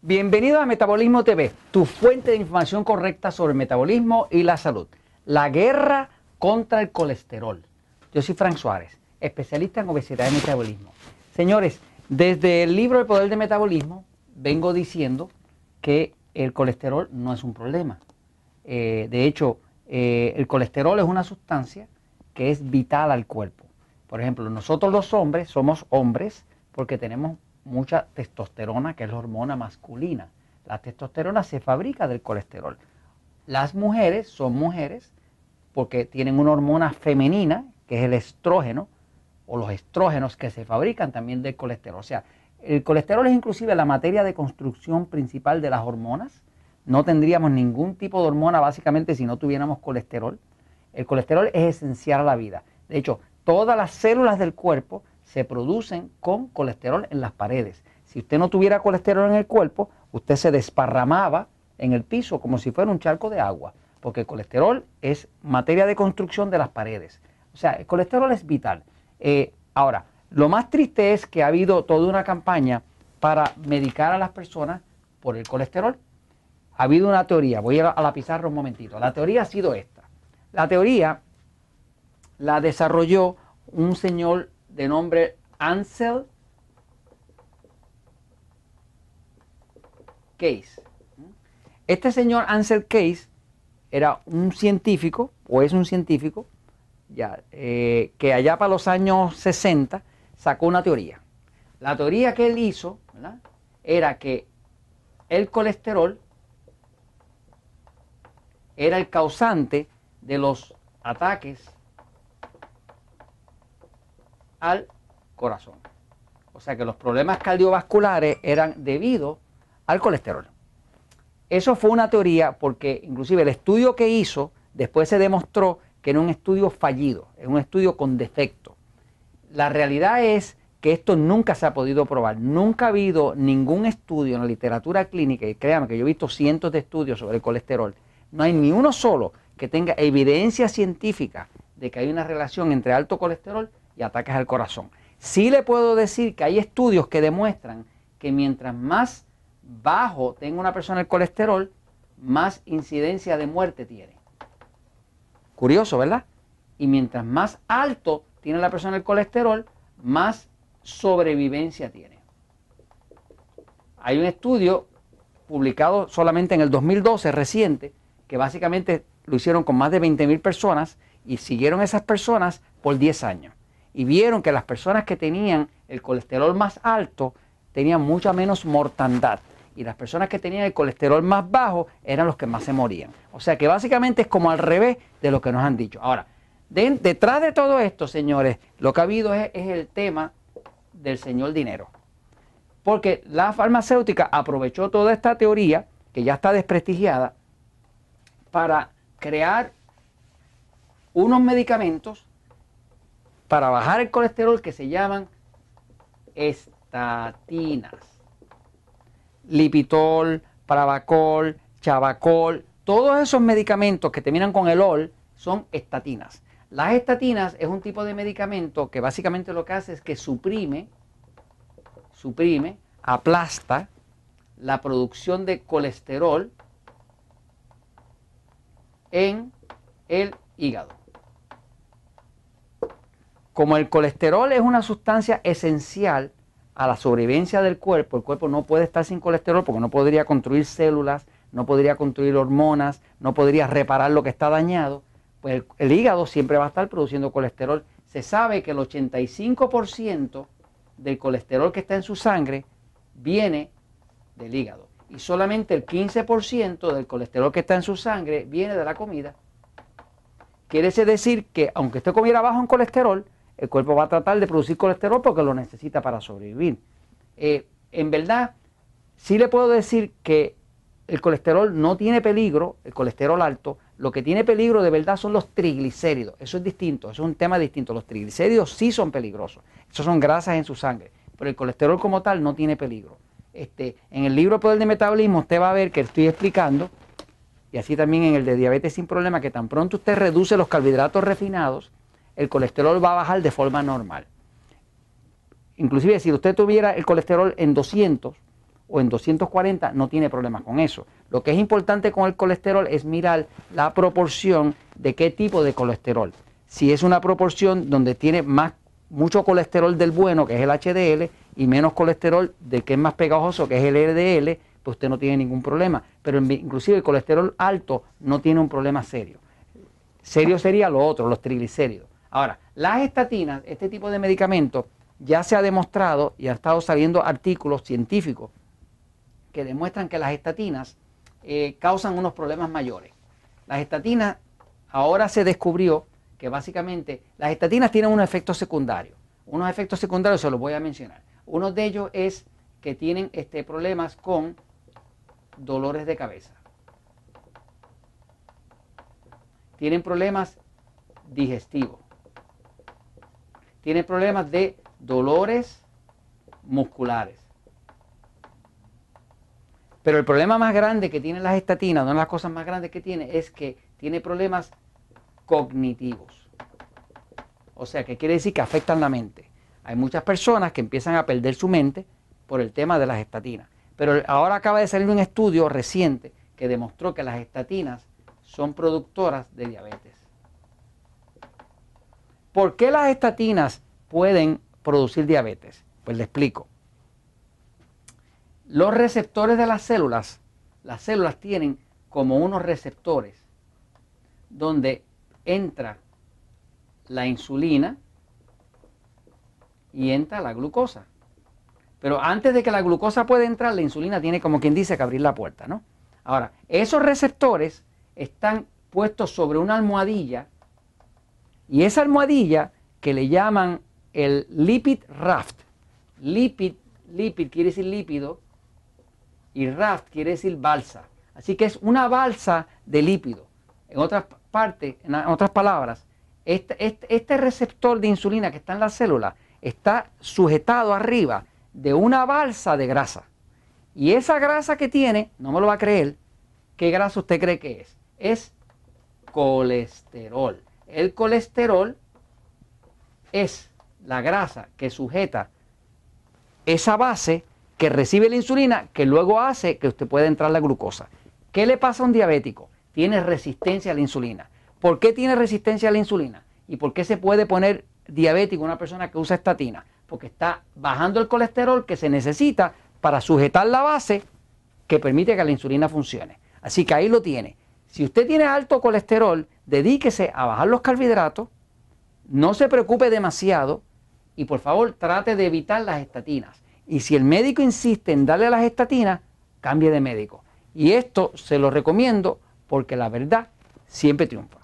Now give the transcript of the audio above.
Bienvenido a Metabolismo TV, tu fuente de información correcta sobre el metabolismo y la salud. La guerra contra el colesterol. Yo soy Frank Suárez, especialista en obesidad y metabolismo. Señores, desde el libro El Poder del Metabolismo vengo diciendo que el colesterol no es un problema. Eh, de hecho, eh, el colesterol es una sustancia que es vital al cuerpo. Por ejemplo, nosotros los hombres somos hombres porque tenemos mucha testosterona, que es la hormona masculina. La testosterona se fabrica del colesterol. Las mujeres son mujeres porque tienen una hormona femenina, que es el estrógeno, o los estrógenos que se fabrican también del colesterol. O sea, el colesterol es inclusive la materia de construcción principal de las hormonas. No tendríamos ningún tipo de hormona básicamente si no tuviéramos colesterol. El colesterol es esencial a la vida. De hecho, todas las células del cuerpo se producen con colesterol en las paredes. Si usted no tuviera colesterol en el cuerpo, usted se desparramaba en el piso como si fuera un charco de agua, porque el colesterol es materia de construcción de las paredes. O sea, el colesterol es vital. Eh, ahora, lo más triste es que ha habido toda una campaña para medicar a las personas por el colesterol. Ha habido una teoría, voy a la pizarra un momentito. La teoría ha sido esta. La teoría la desarrolló un señor de nombre Ansel Case. Este señor Ansel Case era un científico, o es un científico, ya, eh, que allá para los años 60 sacó una teoría. La teoría que él hizo era que el colesterol era el causante de los ataques al corazón. O sea que los problemas cardiovasculares eran debido al colesterol. Eso fue una teoría porque inclusive el estudio que hizo después se demostró que era un estudio fallido, es un estudio con defecto. La realidad es que esto nunca se ha podido probar. Nunca ha habido ningún estudio en la literatura clínica, y créanme que yo he visto cientos de estudios sobre el colesterol, no hay ni uno solo que tenga evidencia científica de que hay una relación entre alto colesterol y ataques al corazón. Sí le puedo decir que hay estudios que demuestran que mientras más bajo tenga una persona el colesterol, más incidencia de muerte tiene. Curioso, ¿verdad? Y mientras más alto tiene la persona el colesterol, más sobrevivencia tiene. Hay un estudio publicado solamente en el 2012, reciente, que básicamente lo hicieron con más de 20.000 personas y siguieron esas personas por 10 años y vieron que las personas que tenían el colesterol más alto tenían mucha menos mortandad y las personas que tenían el colesterol más bajo eran los que más se morían. O sea que básicamente es como al revés de lo que nos han dicho. Ahora, detrás de todo esto, señores, lo que ha habido es, el tema del señor dinero. Porque la farmacéutica aprovechó toda esta teoría, que ya está desprestigiada, para crear unos medicamentos para bajar el colesterol que se llaman estatinas. Lipitol, Pravacol, Chavacol, todos esos medicamentos que terminan con el OL son estatinas. Las estatinas es un tipo de medicamento que básicamente lo que hace es que suprime, suprime, aplasta la producción de colesterol en el hígado. Como el colesterol es una sustancia esencial a la sobrevivencia del cuerpo, el cuerpo no puede estar sin colesterol porque no podría construir células, no podría construir hormonas, no podría reparar lo que está dañado, pues el, hígado siempre va a estar produciendo colesterol. Se sabe que el 85% del colesterol que está en su sangre viene del hígado y solamente el 15% del colesterol que está en su sangre viene de la comida. Quiere decir que aunque usted comiera bajo en colesterol, el cuerpo va a tratar de producir colesterol porque lo necesita para sobrevivir. Eh, en verdad, sí le puedo decir que el colesterol no tiene peligro, el colesterol alto, lo que tiene peligro de verdad son los triglicéridos. Eso es distinto, eso es un tema distinto. Los triglicéridos sí son peligrosos, esos son grasas en su sangre, pero el colesterol como tal no tiene peligro. Este, en el libro Poder de Metabolismo usted va a ver que estoy explicando, y así también en el de diabetes sin problema, que tan pronto usted reduce los carbohidratos refinados, el colesterol va a bajar de forma normal. Inclusive si usted tuviera el colesterol en 200, o en 240 no tiene problemas con eso. Lo que es importante con el colesterol es mirar la proporción de qué tipo de colesterol. Si es una proporción donde tiene más mucho colesterol del bueno, que es el HDL, y menos colesterol del que es más pegajoso, que es el LDL, pues usted no tiene ningún problema. Pero inclusive el colesterol alto no tiene un problema serio. Serio sería lo otro, los triglicéridos. Ahora, las estatinas, este tipo de medicamentos, ya se ha demostrado y han estado saliendo artículos científicos que demuestran que las estatinas eh, causan unos problemas mayores. Las estatinas, ahora se descubrió que básicamente las estatinas tienen unos efectos secundarios. Unos efectos secundarios se los voy a mencionar. Uno de ellos es que tienen este, problemas con dolores de cabeza. Tienen problemas digestivos. Tienen problemas de dolores musculares. Pero el problema más grande que tienen las estatinas, una de las cosas más grandes que tiene, es que tiene problemas cognitivos. O sea, que quiere decir que afectan la mente. Hay muchas personas que empiezan a perder su mente por el tema de las estatinas. Pero ahora acaba de salir un estudio reciente que demostró que las estatinas son productoras de diabetes. ¿Por qué las estatinas pueden producir diabetes? Pues le explico. Los receptores de las células, las células tienen como unos receptores donde entra la insulina y entra la glucosa. Pero antes de que la glucosa pueda entrar, la insulina tiene como quien dice que abrir la puerta, ¿no? Ahora, esos receptores están puestos sobre una almohadilla y esa almohadilla que le llaman el lipid raft. Lipid, lipid quiere decir lípido y raft quiere decir balsa. Así que es una balsa de lípido. En otras parte, en otras palabras, este, este, este, receptor de insulina que está en la célula está sujetado arriba de una balsa de grasa. Y esa grasa que tiene, no me lo va a creer, ¿qué grasa usted cree que es? Es colesterol. El colesterol es la grasa que sujeta esa base que recibe la insulina que luego hace que usted pueda entrar la glucosa. ¿Qué le pasa a un diabético? tiene resistencia a la insulina. ¿Por qué tiene resistencia a la insulina? ¿Y por qué se puede poner diabético una persona que usa estatina? Porque está bajando el colesterol que se necesita para sujetar la base que permite que la insulina funcione. Así que ahí lo tiene. Si usted tiene alto colesterol, dedíquese a bajar los carbohidratos, no se preocupe demasiado y por favor trate de evitar las estatinas. Y si el médico insiste en darle las estatinas, cambie de médico. Y esto se lo recomiendo porque la verdad siempre triunfa.